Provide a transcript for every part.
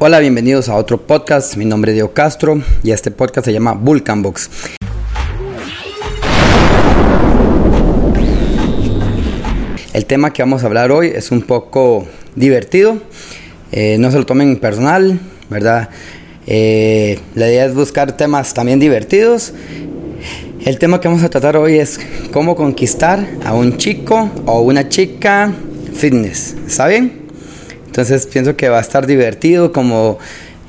Hola, bienvenidos a otro podcast. Mi nombre es Diego Castro y este podcast se llama Vulcan Box. El tema que vamos a hablar hoy es un poco divertido. Eh, no se lo tomen personal, ¿verdad? Eh, la idea es buscar temas también divertidos. El tema que vamos a tratar hoy es cómo conquistar a un chico o una chica fitness. ¿Está bien? Entonces pienso que va a estar divertido como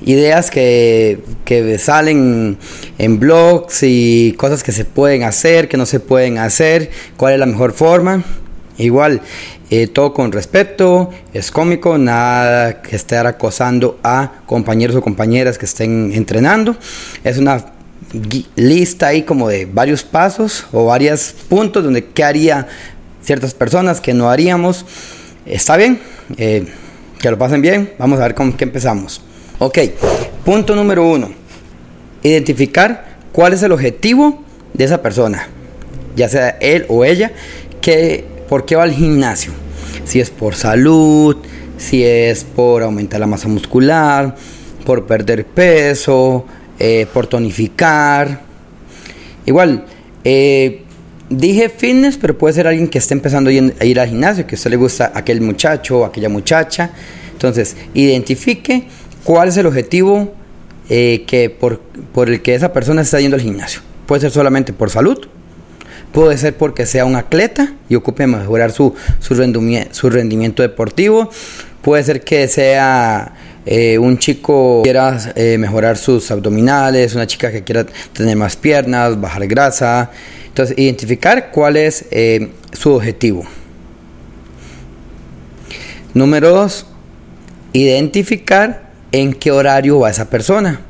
ideas que, que, salen en blogs y cosas que se pueden hacer, que no se pueden hacer, cuál es la mejor forma. Igual, eh, todo con respeto, es cómico, nada que estar acosando a compañeros o compañeras que estén entrenando. Es una lista ahí como de varios pasos o varios puntos donde qué haría ciertas personas que no haríamos. Está bien, eh, que lo pasen bien. Vamos a ver con qué empezamos. Ok, punto número uno. Identificar cuál es el objetivo de esa persona, ya sea él o ella, que ¿Por qué va al gimnasio? Si es por salud, si es por aumentar la masa muscular, por perder peso, eh, por tonificar. Igual, eh, dije fitness, pero puede ser alguien que esté empezando a ir al gimnasio, que a usted le gusta aquel muchacho o aquella muchacha. Entonces, identifique cuál es el objetivo eh, que por, por el que esa persona está yendo al gimnasio. Puede ser solamente por salud, Puede ser porque sea un atleta y ocupe mejorar su, su, rendimiento, su rendimiento deportivo. Puede ser que sea eh, un chico quiera eh, mejorar sus abdominales, una chica que quiera tener más piernas, bajar grasa. Entonces, identificar cuál es eh, su objetivo. Número dos, identificar en qué horario va esa persona.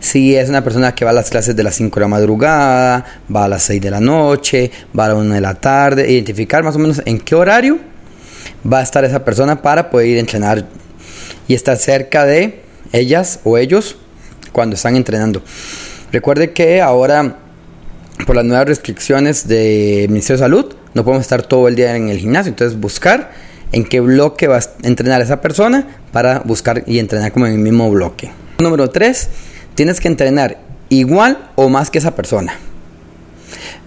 Si es una persona que va a las clases de las 5 de la madrugada, va a las 6 de la noche, va a la 1 de la tarde, identificar más o menos en qué horario va a estar esa persona para poder entrenar y estar cerca de ellas o ellos cuando están entrenando. Recuerde que ahora, por las nuevas restricciones del Ministerio de Salud, no podemos estar todo el día en el gimnasio. Entonces, buscar en qué bloque va a entrenar esa persona para buscar y entrenar como en el mismo bloque. Número 3 tienes que entrenar igual o más que esa persona.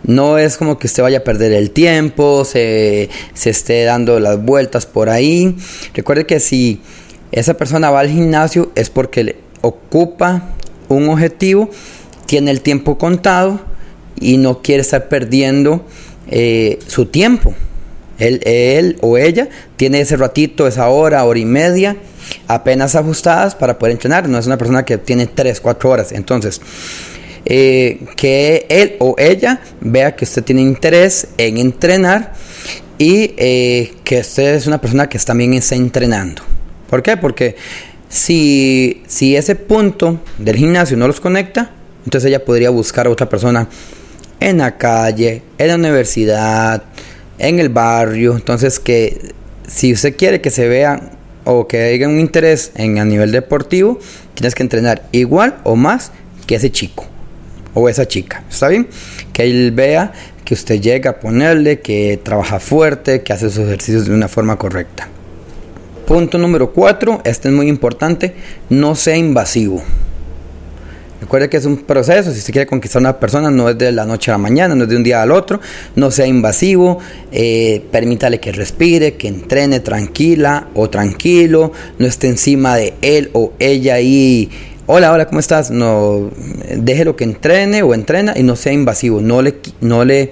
No es como que usted vaya a perder el tiempo, se, esté dando las vueltas por ahí. Recuerde que si esa persona va al gimnasio es porque le ocupa un objetivo, tiene el tiempo contado y no quiere estar perdiendo eh, su tiempo. Él, o ella tiene ese ratito, esa hora, hora y media apenas ajustadas para poder entrenar. No es una persona que tiene 3, 4 horas. Entonces, eh, que él o ella vea que usted tiene interés en entrenar y eh, que usted es una persona que también está entrenando. ¿Por qué? Porque si, si ese punto del gimnasio no los conecta, entonces ella podría buscar a otra persona en la calle, en la universidad, en el barrio. Entonces que si usted quiere que se vea o que haya un interés en a nivel deportivo, tienes que entrenar igual o más que ese chico o esa chica. ¿Está bien? Que él vea que usted llega a ponerle, que trabaja fuerte, que hace sus ejercicios de una forma correcta. Punto número 4, este es muy importante, no sea invasivo. Recuerde que es un proceso, si usted quiere conquistar a una persona no es de la noche a la mañana, no es de un día al otro, no sea invasivo, eh, permítale que respire, que entrene tranquila o tranquilo, no esté encima de él o ella y hola, hola, ¿cómo estás? No, déjelo que entrene o entrena y no sea invasivo, no le, no le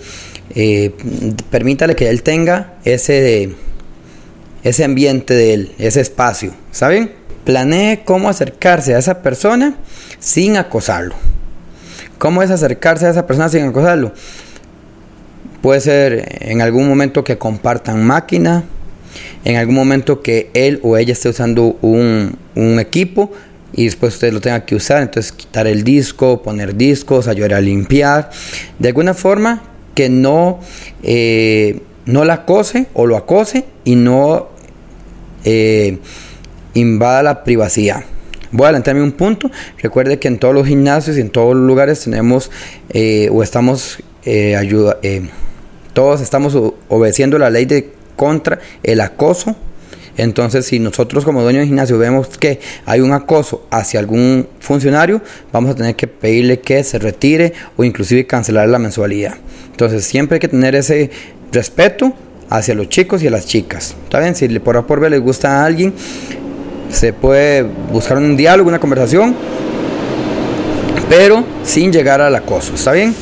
eh, permítale que él tenga ese, ese ambiente de él, ese espacio, ¿saben? Planee cómo acercarse a esa persona sin acosarlo. ¿Cómo es acercarse a esa persona sin acosarlo? Puede ser en algún momento que compartan máquina, en algún momento que él o ella esté usando un, equipo y después usted lo tenga que usar, entonces quitar el disco, poner discos, ayudar a limpiar, de alguna forma que no, eh, no la acose o lo acose y no eh, invada la privacidad. Voy a adelantarme un punto. Recuerde que en todos los gimnasios y en todos los lugares tenemos eh, o estamos eh, eh, todos estamos obedeciendo la ley de contra el acoso Entonces, si nosotros como dueños de gimnasio vemos que hay un acoso hacia algún funcionario, vamos a tener que pedirle que se retire o inclusive cancelar la mensualidad. Entonces, siempre hay que tener ese respeto hacia los chicos y a las chicas. ¿Está bien? Si por A por B les gusta a alguien, se puede buscar un diálogo, una conversación, pero sin llegar al acoso. ¿Está bien?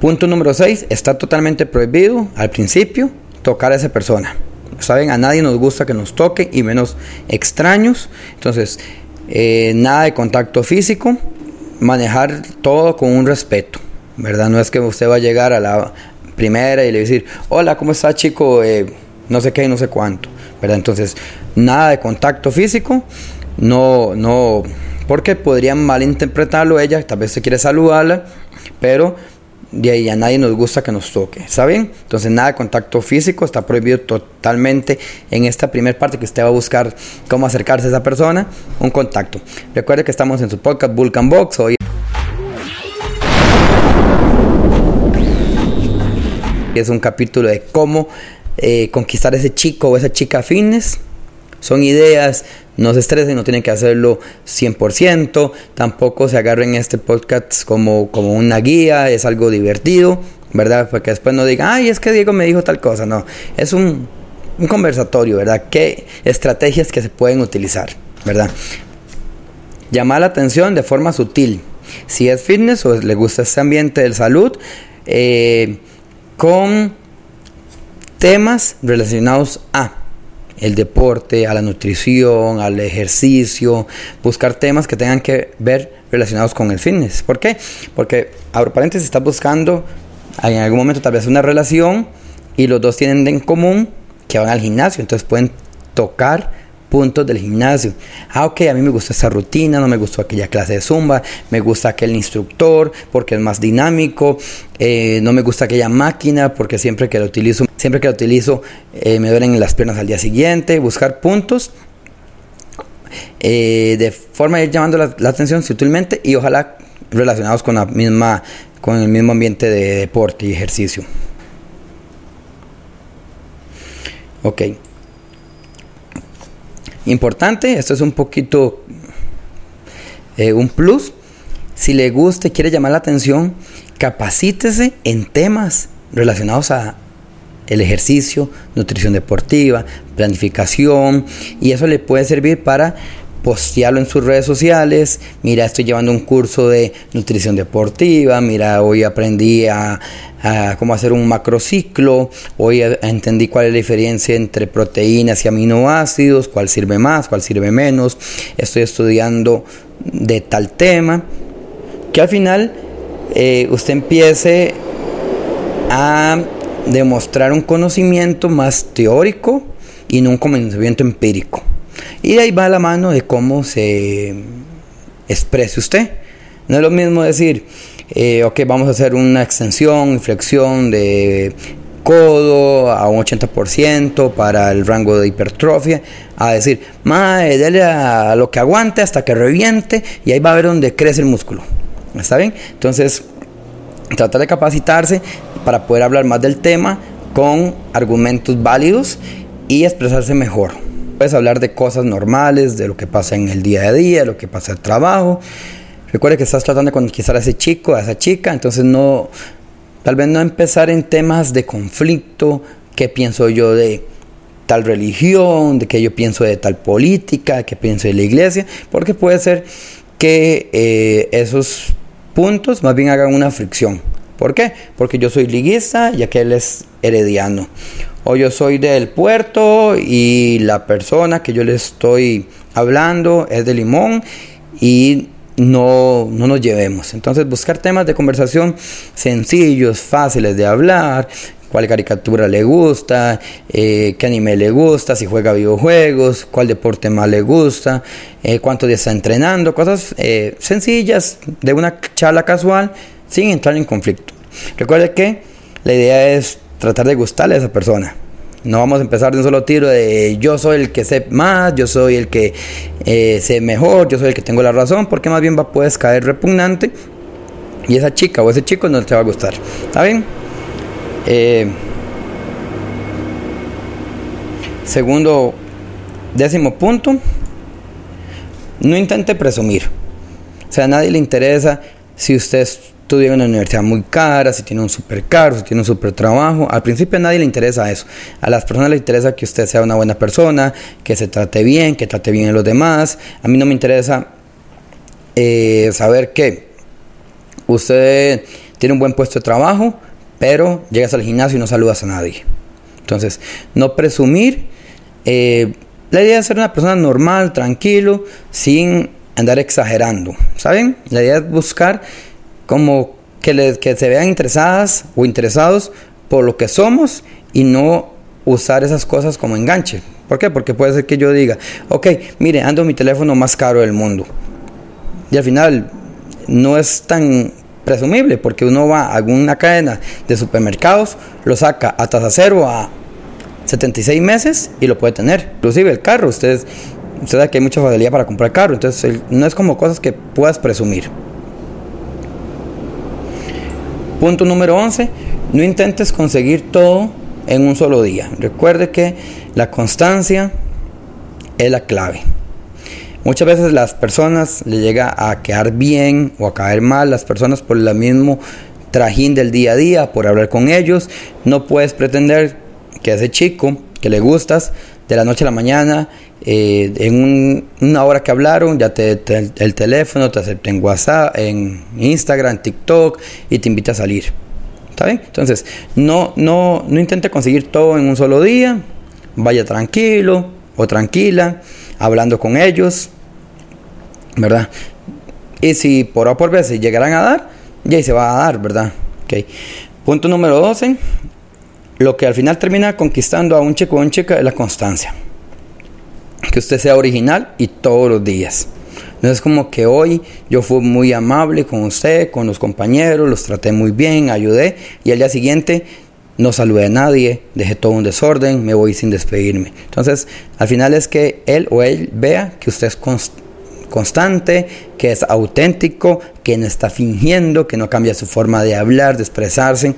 Punto número 6. Está totalmente prohibido al principio tocar a esa persona. ¿Saben? A nadie nos gusta que nos toque y menos extraños. Entonces, eh, nada de contacto físico. Manejar todo con un respeto. ¿Verdad? No es que usted va a llegar a la primera y le decir, hola, ¿cómo está chico? Eh, no sé qué, no sé cuánto. ¿Verdad? Entonces, nada de contacto físico. No, no, porque podrían malinterpretarlo ella, tal vez se quiere saludarla, pero de ahí a nadie nos gusta que nos toque, ¿saben? Entonces nada de contacto físico, está prohibido totalmente en esta primera parte que usted va a buscar cómo acercarse a esa persona, un contacto. Recuerde que estamos en su podcast Vulcan Box hoy. Es un capítulo de cómo eh, conquistar a ese chico o esa chica fitness. Son ideas, no se estresen, no tienen que hacerlo 100%, tampoco se agarren este podcast como, como una guía, es algo divertido, ¿verdad? Porque después no digan, ay, es que Diego me dijo tal cosa, no, es un, un conversatorio, ¿verdad? ¿Qué estrategias que se pueden utilizar, ¿verdad? Llamar la atención de forma sutil. Si es fitness o le gusta ese ambiente de salud, eh, con temas relacionados a el deporte, a la nutrición, al ejercicio, buscar temas que tengan que ver relacionados con el fitness. ¿Por qué? Porque, abro paréntesis, estás buscando en algún momento tal vez una relación y los dos tienen en común que van al gimnasio, entonces pueden tocar puntos del gimnasio. Ah, ok, a mí me gusta esa rutina, no me gustó aquella clase de zumba, me gusta aquel instructor porque es más dinámico, eh, no me gusta aquella máquina porque siempre que la utilizo, siempre que la utilizo eh, me duelen las piernas al día siguiente. Buscar puntos eh, de forma de ir llamando la, atención sutilmente y ojalá relacionados con la misma, con el mismo ambiente de deporte y ejercicio. Ok. Importante, esto es un poquito eh, un plus. Si le gusta quiere llamar la atención, capacítese en temas relacionados a el ejercicio, nutrición deportiva, planificación y eso le puede servir para postearlo en sus redes sociales. Mira, estoy llevando un curso de nutrición deportiva. Mira, hoy aprendí a, cómo hacer un macrociclo. Hoy entendí cuál es la diferencia entre proteínas y aminoácidos, cuál sirve más, cuál sirve menos. Estoy estudiando de tal tema. Que al final eh, usted empiece a demostrar un conocimiento más teórico y no un conocimiento empírico. Y ahí va la mano de cómo se exprese usted. No es lo mismo decir, eh, ok, vamos a hacer una extensión, inflexión de codo a un 80% para el rango de hipertrofia, a decir, mae, dale a lo que aguante hasta que reviente y ahí va a ver donde crece el músculo. ¿Está bien? Entonces, tratar de capacitarse para poder hablar más del tema con argumentos válidos y expresarse mejor. Puedes hablar de cosas normales, de lo que pasa en el día a día, lo que pasa en el trabajo. Recuerda que estás tratando de conquistar a ese chico, a esa chica, entonces no, tal vez no empezar en temas de conflicto, qué pienso yo de tal religión, de qué yo pienso de tal política, qué pienso de la iglesia, porque puede ser que eh, esos puntos más bien hagan una fricción. ¿Por qué? Porque yo soy liguista y aquel es herediano o yo soy del puerto y la persona que yo le estoy hablando es de Limón y no, no nos llevemos. Entonces buscar temas de conversación sencillos, fáciles de hablar, cuál caricatura le gusta, eh, qué anime le gusta, si juega videojuegos, cuál deporte más le gusta, eh, cuánto día está entrenando, cosas eh, sencillas de una charla casual sin entrar en conflicto. Recuerde que la idea es tratar de gustarle a esa persona. No vamos a empezar de un solo tiro de yo soy el que sé más, yo soy el que eh, sé mejor, yo soy el que tengo la razón, porque más bien va, puedes caer repugnante y esa chica o ese chico no te va a gustar. ¿Está bien? Eh, segundo Décimo punto, no intente presumir. O sea, a nadie le interesa si usted estudia en una universidad muy cara, si tiene un super carro, si tiene un super trabajo. Al principio a nadie le interesa eso. A las personas les interesa que usted sea una buena persona, que se trate bien, que trate bien a los demás. A mí no me interesa eh, saber que usted tiene un buen puesto de trabajo, pero llegas al gimnasio y no saludas a nadie. Entonces, no presumir. Eh, la idea es ser una persona normal, tranquilo, sin andar exagerando. ¿Saben? La idea es buscar como que, que se vean interesadas o interesados por lo que somos y no usar esas cosas como enganche. ¿Por qué? Porque puede ser que yo diga, ok, mire, ando mi teléfono más caro del mundo. Y al final no es tan presumible porque uno va a alguna cadena de supermercados, lo saca a tasa cero a 76 meses y lo puede tener. Inclusive el carro, ustedes, usted sabe que hay mucha facilidad para comprar carro, entonces no es como cosas que puedas presumir. Punto número 11, no intentes conseguir todo en un solo día. Recuerde que la constancia es la clave. Muchas veces las personas le llega a quedar bien o a caer mal las personas por el mismo trajín del día a día, por hablar con ellos. No puedes pretender que ese chico que le gustas de la noche a la mañana, eh, en una hora que hablaron, ya te, el teléfono, te acepta en WhatsApp, en Instagram, TikTok y te invita a salir. ¿Está bien? Entonces, no, no, no intente conseguir todo en un solo día. Vaya tranquilo o tranquila hablando con ellos, ¿verdad? Y si por A por B se llegarán a dar, ya se va a dar, ¿verdad? Okay. Punto número 12. Lo que al final termina conquistando a un chico o una chica es la constancia. Que usted sea original y todos los días. No es como que hoy yo fui muy amable con usted, con los compañeros, los traté muy bien, ayudé y al día siguiente no saludé a nadie, dejé todo un desorden, me voy sin despedirme. Entonces, al final es que él o él vea que usted es constante, que es auténtico, que no está fingiendo, que no cambia su forma de hablar, de expresarse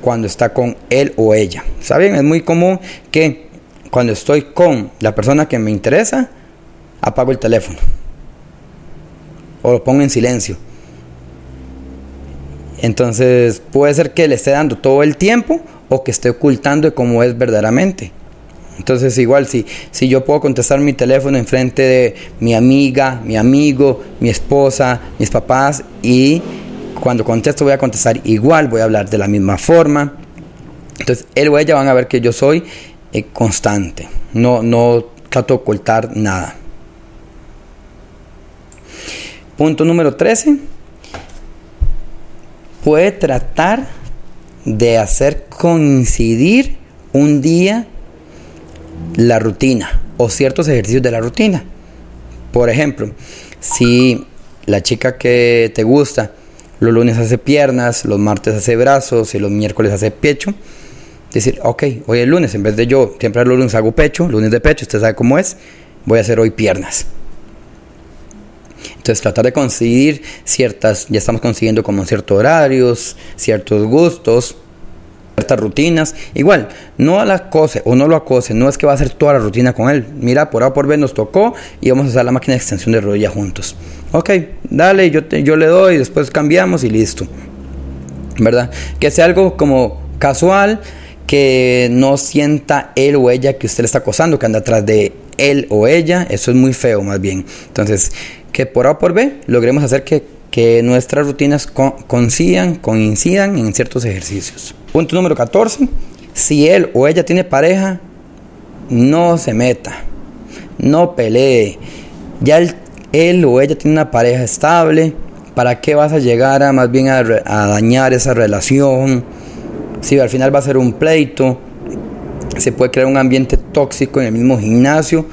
cuando está con él o ella. ¿Saben? Es muy común que cuando estoy con la persona que me interesa, apago el teléfono o lo pongo en silencio entonces puede ser que le esté dando todo el tiempo o que esté ocultando cómo es verdaderamente. Entonces igual si, si yo puedo contestar mi teléfono en frente de mi amiga, mi amigo, mi esposa, mis papás y cuando contesto voy a contestar igual, voy a hablar de la misma forma. Entonces él o ella van a ver que yo soy eh, constante, no, no trato de ocultar nada. Punto número 13 puede tratar de hacer coincidir un día la rutina o ciertos ejercicios de la rutina. Por ejemplo, si la chica que te gusta los lunes hace piernas, los martes hace brazos y los miércoles hace pecho, decir, ok, hoy es lunes, en vez de yo siempre los lunes hago pecho, lunes de pecho, usted sabe cómo es, voy a hacer hoy piernas. Entonces tratar de conseguir ciertas, ya estamos consiguiendo como ciertos horarios, ciertos gustos, ciertas rutinas. Igual, no la acose o no lo acose, no es que va a hacer toda la rutina con él. Mira, por A por B nos tocó y vamos a hacer la máquina de extensión de rodilla juntos. Ok, dale, yo, yo le doy, después cambiamos y listo. ¿Verdad? Que sea algo como casual, que no sienta él o ella que usted le está acosando, que anda atrás de él o ella, eso es muy feo más bien. Entonces, que por A o por B logremos hacer que, que nuestras rutinas coincidan, coincidan en ciertos ejercicios. Punto número 14. Si él o ella tiene pareja, no se meta, no pelee. Ya él, o ella tiene una pareja estable, ¿para qué vas a llegar a más bien a dañar esa relación? Si al final va a ser un pleito, se puede crear un ambiente tóxico en el mismo gimnasio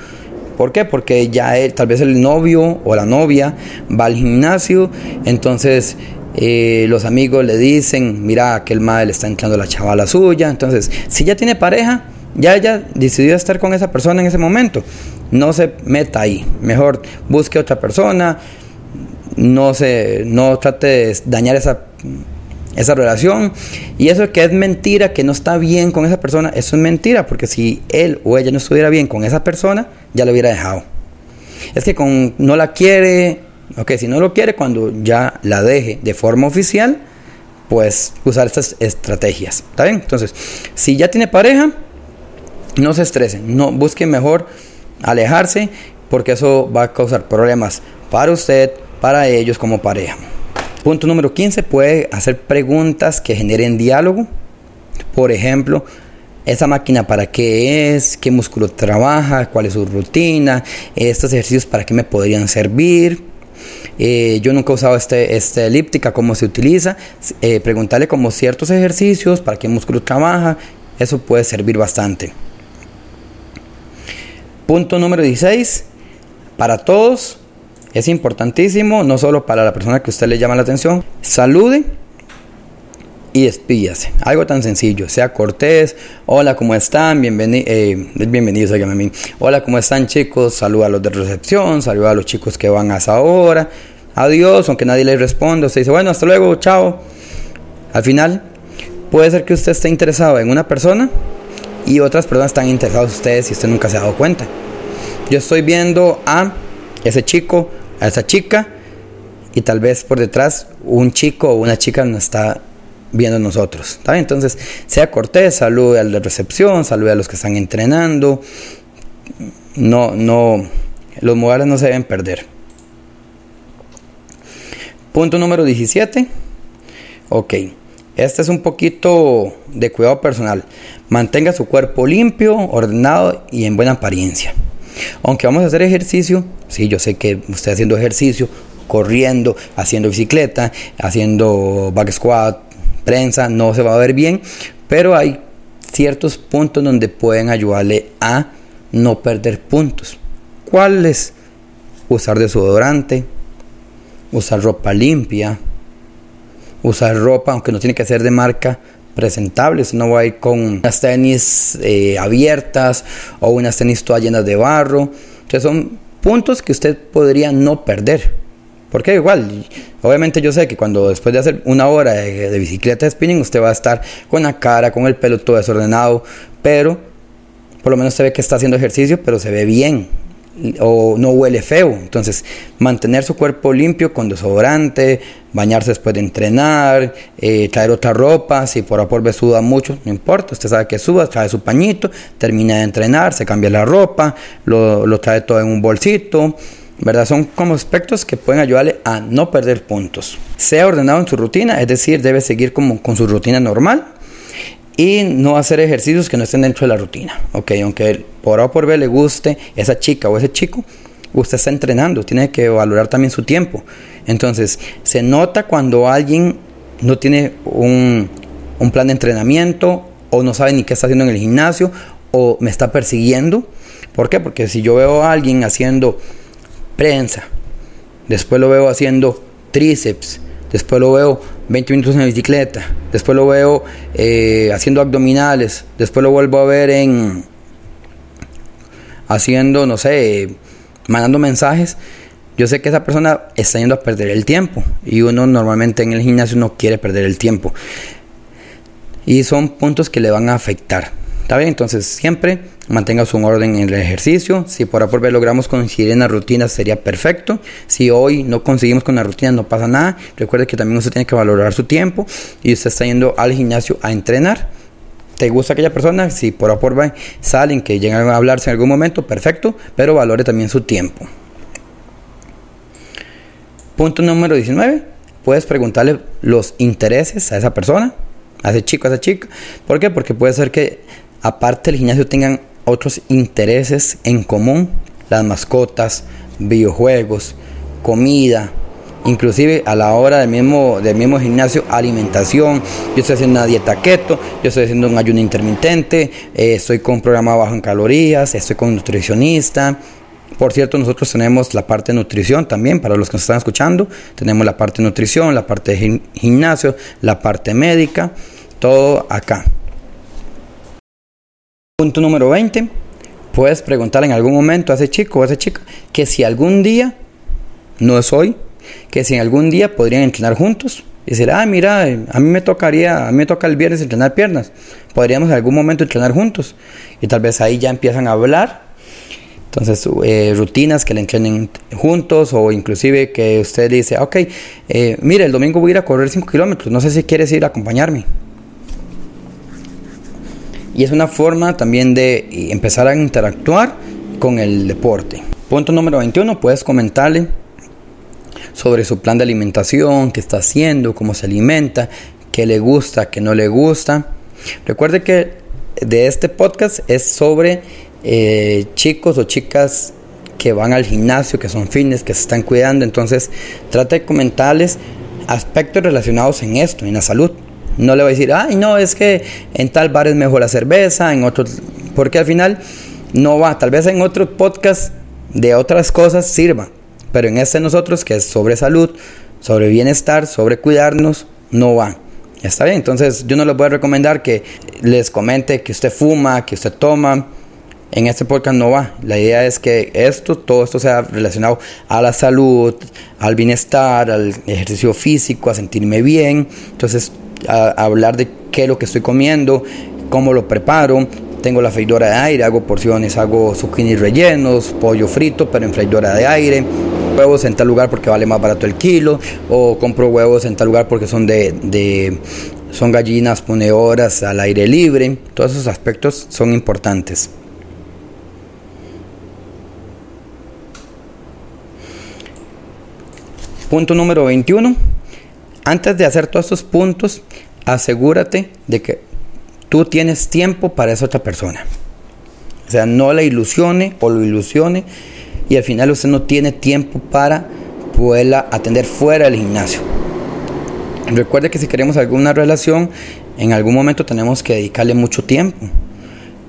¿Por qué? Porque ya tal vez el novio o la novia va al gimnasio, entonces eh, los amigos le dicen, mira, aquel madre le está entrando la chavala suya. Entonces, si ya tiene pareja, ya ella decidió estar con esa persona en ese momento. No se meta ahí. Mejor busque otra persona. No se, no trate de dañar esa, esa relación. Y eso que es mentira, que no está bien con esa persona, eso es mentira, porque si él o ella no estuviera bien con esa persona, ya lo hubiera dejado. Es que con no la quiere, ok, si no lo quiere, cuando ya la deje de forma oficial, pues usar estas estrategias. ¿Está bien? Entonces, si ya tiene pareja, no se estresen, no busquen mejor alejarse, porque eso va a causar problemas para usted, para ellos como pareja. Punto número 15, puede hacer preguntas que generen diálogo. Por ejemplo, esa máquina para qué es, qué músculo trabaja, cuál es su rutina, estos ejercicios para qué me podrían servir. Eh, yo nunca he usado este, esta elíptica, cómo se utiliza. Eh, preguntarle como ciertos ejercicios, para qué músculo trabaja, eso puede servir bastante. Punto número 16, para todos, es importantísimo, no solo para la persona que usted le llama la atención, salude y despídase. Algo tan sencillo, sea cortés, hola, ¿cómo están? eh, bienvenidos, a mí. Hola, ¿cómo están chicos? Saluda a los de recepción, saluda a los chicos que van a esa hora. Adiós, aunque nadie le responda. Usted dice, bueno, hasta luego, chao. Al final, puede ser que usted esté interesado en una persona y otras personas están interesadas en ustedes y usted nunca se ha dado cuenta. Yo estoy viendo a ese chico a esa chica y tal vez por detrás un chico o una chica nos está viendo nosotros. Entonces, sea cortés, salude al de recepción, salude a los que están entrenando. No, no, los modales no se deben perder. Punto número 17. Ok, este es un poquito de cuidado personal. Mantenga su cuerpo limpio, ordenado y en buena apariencia. Aunque vamos a hacer ejercicio, sí, yo sé que usted haciendo ejercicio, corriendo, haciendo bicicleta, haciendo back squat, prensa, no se va a ver bien, pero hay ciertos puntos donde pueden ayudarle a no perder puntos. ¿Cuáles? Usar desodorante, usar ropa limpia, usar ropa, aunque no tiene que ser de marca, presentables, no va a ir con unas tenis eh, abiertas o unas tenis todas llenas de barro. Entonces son puntos que usted podría no perder. Porque igual, obviamente yo sé que cuando después de hacer una hora de, de bicicleta de spinning, usted va a estar con la cara, con el pelo todo desordenado, pero por lo menos se ve que está haciendo ejercicio, pero se ve bien o no huele feo. Entonces, mantener su cuerpo limpio con desodorante, bañarse después de entrenar, eh, traer otra ropa, si por apor suda mucho, no importa, usted sabe que suda, trae su pañito, termina de entrenar, se cambia la ropa, lo, lo trae todo en un bolsito. ¿verdad? Son como aspectos que pueden ayudarle a no perder puntos. Sea ordenado en su rutina, es decir, debe seguir como con su rutina normal, y no hacer ejercicios que no estén dentro de la rutina. Ok, aunque por A o por B le guste esa chica o ese chico, usted está entrenando, tiene que valorar también su tiempo. Entonces, se nota cuando alguien no tiene un, un plan de entrenamiento o no sabe ni qué está haciendo en el gimnasio o me está persiguiendo. ¿Por qué? Porque si yo veo a alguien haciendo prensa, después lo veo haciendo tríceps, después lo veo 20 minutos en bicicleta, después lo veo eh, haciendo abdominales, después lo vuelvo a ver en haciendo, no sé, mandando mensajes. Yo sé que esa persona está yendo a perder el tiempo y uno normalmente en el gimnasio no quiere perder el tiempo. Y son puntos que le van a afectar. ¿Está bien? Entonces siempre mantenga su orden en el ejercicio. Si por por logramos coincidir en la rutina sería perfecto. Si hoy no conseguimos con la rutina no pasa nada. Recuerde que también usted tiene que valorar su tiempo y usted está yendo al gimnasio a entrenar. ¿Te gusta aquella persona? Si por por salen que llegan a hablarse en algún momento, perfecto, pero valore también su tiempo. Punto número 19. Puedes preguntarle los intereses a esa persona, a ese chico, a esa chica. ¿Por qué? Porque puede ser que aparte del gimnasio tengan otros intereses en común, las mascotas, videojuegos, comida, inclusive a la hora del mismo, del mismo gimnasio, alimentación. Yo estoy haciendo una dieta keto, yo estoy haciendo un ayuno intermitente, eh, estoy con un programa bajo en calorías, estoy con un nutricionista. Por cierto, nosotros tenemos la parte de nutrición también, para los que nos están escuchando. Tenemos la parte de nutrición, la parte de gimnasio, la parte médica, todo acá. Punto número 20. Puedes preguntar en algún momento a ese chico o a esa chica que si algún día, no es hoy, que si algún día podrían entrenar juntos y decir, ah, mira, a mí me tocaría, a mí me toca el viernes entrenar piernas. Podríamos en algún momento entrenar juntos. Y tal vez ahí ya empiezan a hablar. Entonces, eh, rutinas que le entrenen juntos o inclusive que usted dice, ok, eh, mire, el domingo voy a ir a correr 5 kilómetros, no sé si quieres ir a acompañarme. Y es una forma también de empezar a interactuar con el deporte. Punto número 21, puedes comentarle sobre su plan de alimentación, qué está haciendo, cómo se alimenta, qué le gusta, qué no le gusta. Recuerde que de este podcast es sobre eh, chicos o chicas que van al gimnasio, que son fines, que se están cuidando. Entonces, trata de comentarles aspectos relacionados en esto, en la salud. No le voy a decir, ay, no, es que en tal bar es mejor la cerveza, en otros, porque al final no va. Tal vez en otro podcast de otras cosas sirva, pero en este nosotros, que es sobre salud, sobre bienestar, sobre cuidarnos, no va. Está bien, entonces yo no les voy a recomendar que les comente que usted fuma, que usted toma. En este podcast no va. La idea es que esto, todo esto sea relacionado a la salud, al bienestar, al ejercicio físico, a sentirme bien. Entonces, a, hablar de qué es lo que estoy comiendo, cómo lo preparo, tengo la freidora de aire, hago porciones, hago zucchini rellenos, pollo frito, pero en freidora de aire huevos en tal lugar porque vale más barato el kilo, o compro huevos en tal lugar porque son de, son gallinas ponedoras al aire libre. Todos esos aspectos son importantes. Punto número 21. Antes de hacer todos estos puntos, asegúrate de que tú tienes tiempo para esa otra persona. O sea, no la ilusione o lo ilusione y al final usted no tiene tiempo para poderla atender fuera del gimnasio. Recuerde que si queremos alguna relación, en algún momento tenemos que dedicarle mucho tiempo.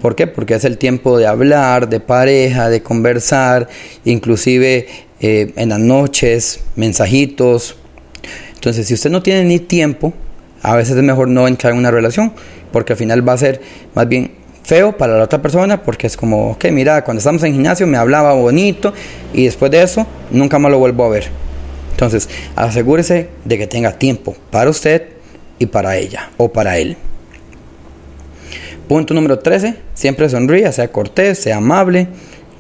¿Por qué? Porque es el tiempo de hablar, de pareja, de conversar, inclusive eh, en las noches, mensajitos. Entonces, si usted no tiene ni tiempo, a veces es mejor no entrar en una relación, porque al final va a ser más bien feo para la otra persona porque es como, ok, mira, cuando estamos en gimnasio me hablaba bonito y después de eso nunca más lo vuelvo a ver. Entonces, asegúrese de que tenga tiempo para usted y para ella o para él. Punto número 13, siempre sonríe, sea cortés, sea amable,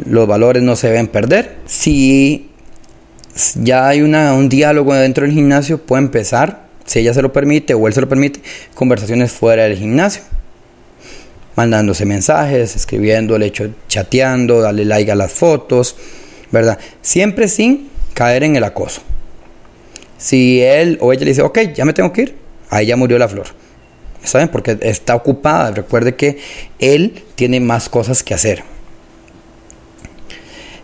los valores no se deben perder. Si ya hay una, un diálogo dentro del gimnasio, puede empezar, si ella se lo permite o él se lo permite, conversaciones fuera del gimnasio mandándose mensajes, escribiéndole, chateando, darle like a las fotos, ¿verdad? Siempre sin caer en el acoso. Si él o ella le dice, ok, ya me tengo que ir, ahí ya murió la flor. ¿Saben? Porque está ocupada. Recuerde que él tiene más cosas que hacer.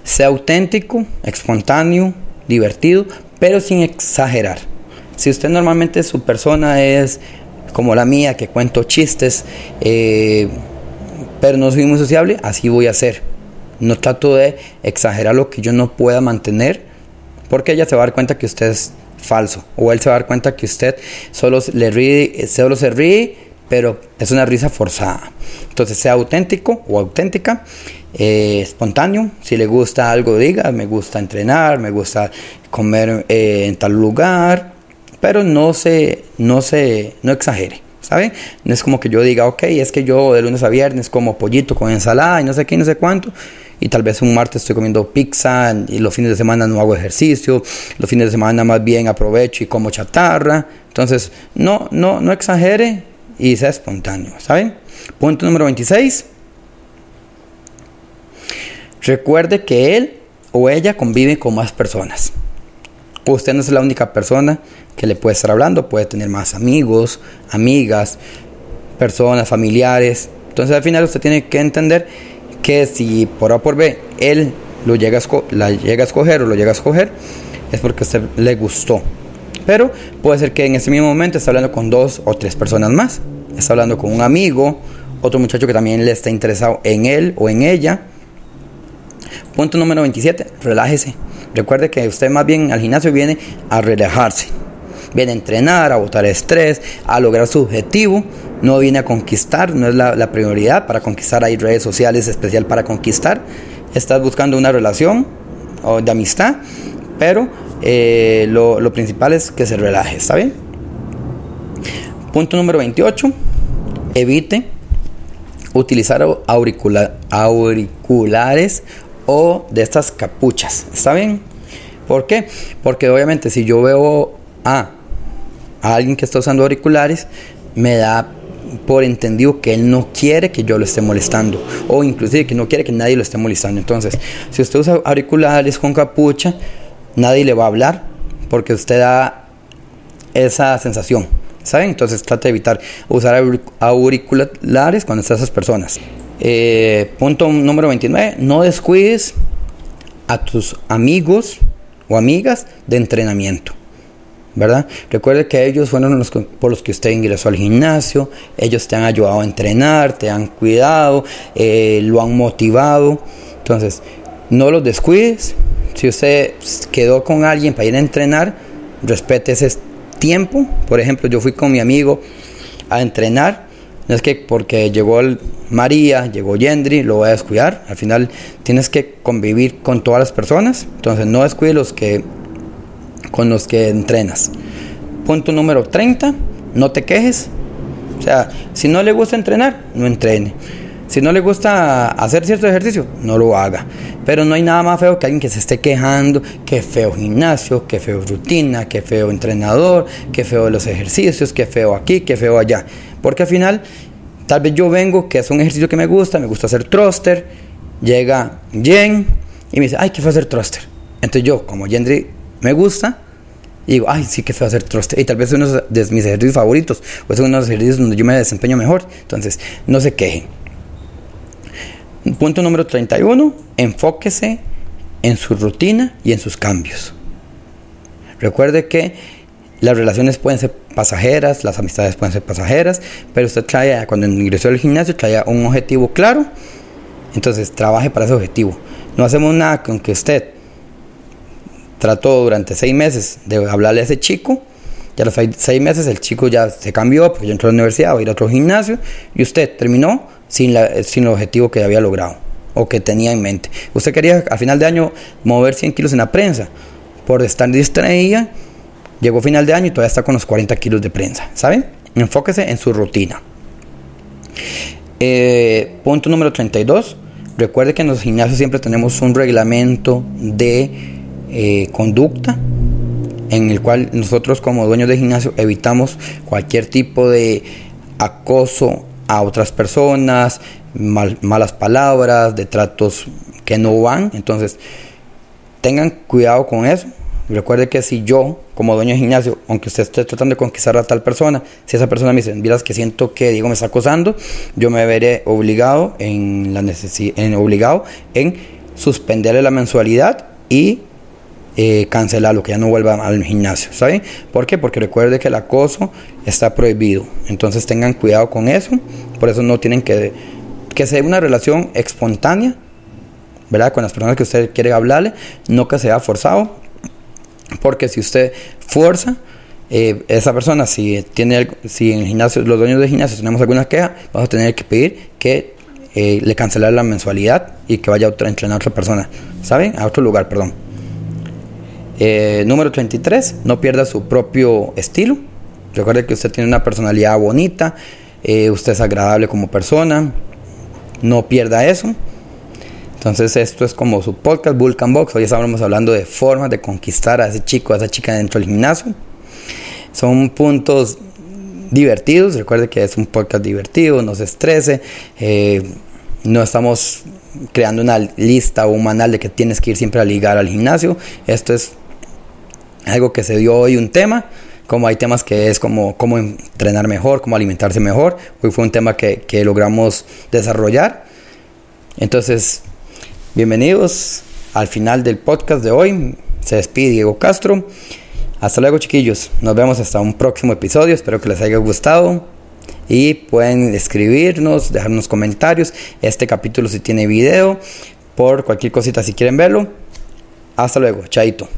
Sea auténtico, espontáneo, divertido, pero sin exagerar. Si usted normalmente su persona es como la mía, que cuento chistes, eh, pero no soy muy sociable, así voy a ser. No trato de exagerar lo que yo no pueda mantener, porque ella se va a dar cuenta que usted es falso, o él se va a dar cuenta que usted solo, le ríe, solo se ríe, pero es una risa forzada. Entonces sea auténtico o auténtica, eh, espontáneo. Si le gusta algo, diga, me gusta entrenar, me gusta comer eh, en tal lugar, pero no se, no se, no exagere. ¿Sabe? No es como que yo diga, ok, es que yo de lunes a viernes como pollito con ensalada y no sé qué, no sé cuánto. Y tal vez un martes estoy comiendo pizza y los fines de semana no hago ejercicio. Los fines de semana más bien aprovecho y como chatarra. Entonces, no, no, no exagere y sea espontáneo, ¿saben? Punto número 26. Recuerde que él o ella convive con más personas. Usted no es la única persona que le puede estar hablando, puede tener más amigos, amigas, personas, familiares. Entonces al final usted tiene que entender que si por A por B él lo llega a la llega a escoger o lo llega a escoger, es porque a usted le gustó. Pero puede ser que en ese mismo momento está hablando con dos o tres personas más. Está hablando con un amigo, otro muchacho que también le está interesado en él o en ella. Punto número 27, relájese. Recuerde que usted más bien al gimnasio viene a relajarse. Viene a entrenar, a botar estrés, a lograr su objetivo. No viene a conquistar, no es la, prioridad. Para conquistar hay redes sociales especial para conquistar. Estás buscando una relación o de amistad, pero eh, lo, principal es que se relaje, ¿está bien? Punto número 28. Evite utilizar auriculares o de estas capuchas. ¿Está bien? ¿Por qué? Porque obviamente si yo veo a, a alguien que está usando auriculares, me da por entendido que él no quiere que yo lo esté molestando o inclusive que no quiere que nadie lo esté molestando. Entonces, si usted usa auriculares con capucha, nadie le va a hablar porque usted da esa sensación. ¿Saben? Entonces trata de evitar usar auriculares cuando están esas personas. Eh, punto número 29. No descuides a tus amigos o amigas de entrenamiento. ¿verdad? Recuerde que ellos fueron los por los que usted ingresó al gimnasio, ellos te han ayudado a entrenar, te han cuidado, eh, lo han motivado. Entonces, no los descuides. Si usted quedó con alguien para ir a entrenar, respete ese tiempo. Por ejemplo, yo fui con mi amigo a entrenar. Es que porque llegó María, llegó Yendri, lo voy a descuidar. Al final tienes que convivir con todas las personas. Entonces no descuide los que con los que entrenas. Punto número 30, no te quejes. O sea, si no le gusta entrenar, no entrene. Si no le gusta hacer cierto ejercicio, no lo haga. Pero no hay nada más feo que alguien que se esté quejando, que feo gimnasio, que feo rutina, que feo entrenador, que feo los ejercicios, que feo aquí, que feo allá. Porque al final, tal vez yo vengo, que es un ejercicio que me gusta, me gusta hacer thruster, llega Jen y me dice, ay, ¿qué fue hacer thruster? Entonces yo, como Gendry me gusta, y digo, ay, sí que fue hacer thruster. Y tal vez es uno de mis ejercicios favoritos, o es uno de los ejercicios donde yo me desempeño mejor. Entonces, no se quejen. Punto número 31, enfóquese en su rutina y en sus cambios. Recuerde que las relaciones pueden ser pasajeras, las amistades pueden ser pasajeras, pero usted trae, cuando ingresó al gimnasio, trae un objetivo claro, entonces trabaje para ese objetivo. No hacemos nada con que usted trató durante seis meses de hablarle a ese chico, ya los seis meses el chico ya se cambió, porque ya entró a la universidad, va a ir a otro gimnasio, y usted terminó sin, la, sin el objetivo que había logrado o que tenía en mente. Usted quería a final de año mover 100 kilos en la prensa. Por estar distraída, llegó final de año y todavía está con los 40 kilos de prensa. ¿Sabe? Enfóquese en su rutina. Eh, punto número 32. Recuerde que en los gimnasios siempre tenemos un reglamento de eh, conducta en el cual nosotros como dueños de gimnasio evitamos cualquier tipo de acoso a otras personas, malas palabras, de tratos que no van. Entonces, tengan cuidado con eso. Recuerde que si yo, como dueño de gimnasio, aunque usted esté tratando de conquistar a tal persona, si esa persona me dice, miras que siento que Diego me está acosando, yo me veré obligado en, la en, obligado en suspenderle la mensualidad y eh, cancelarlo, que ya no vuelva al gimnasio, ¿saben? ¿Por qué? Porque recuerde que el acoso está prohibido. Entonces tengan cuidado con eso. Por eso no tienen que que sea una relación espontánea, ¿verdad? Con las personas que usted quiere hablarle, no que sea forzado, porque si usted fuerza, eh, esa persona, si tiene, si en el gimnasio, los dueños de gimnasio tenemos alguna queja, vamos a tener que pedir que eh, le cancelar la mensualidad y que vaya a otra, entrenar a otra persona, ¿saben? A otro lugar, perdón. Eh, número 33, no pierda su propio estilo. Recuerde que usted tiene una personalidad bonita, eh, usted es agradable como persona, no pierda eso. Entonces esto es como su podcast Vulcan Box. Hoy estamos hablando de formas de conquistar a ese chico, a esa chica dentro del gimnasio. Son puntos divertidos. Recuerde que es un podcast divertido, no se estrese. Eh, no estamos creando una lista o un manual de que tienes que ir siempre a ligar al gimnasio. Esto es algo que se dio hoy un tema, como hay temas que es como cómo entrenar mejor, cómo alimentarse mejor. Hoy fue un tema que, que logramos desarrollar. Entonces, bienvenidos al final del podcast de hoy. Se despide Diego Castro. Hasta luego chiquillos. Nos vemos hasta un próximo episodio. Espero que les haya gustado. Y pueden escribirnos, dejarnos comentarios. Este capítulo si tiene video. Por cualquier cosita si quieren verlo. Hasta luego. Chaito.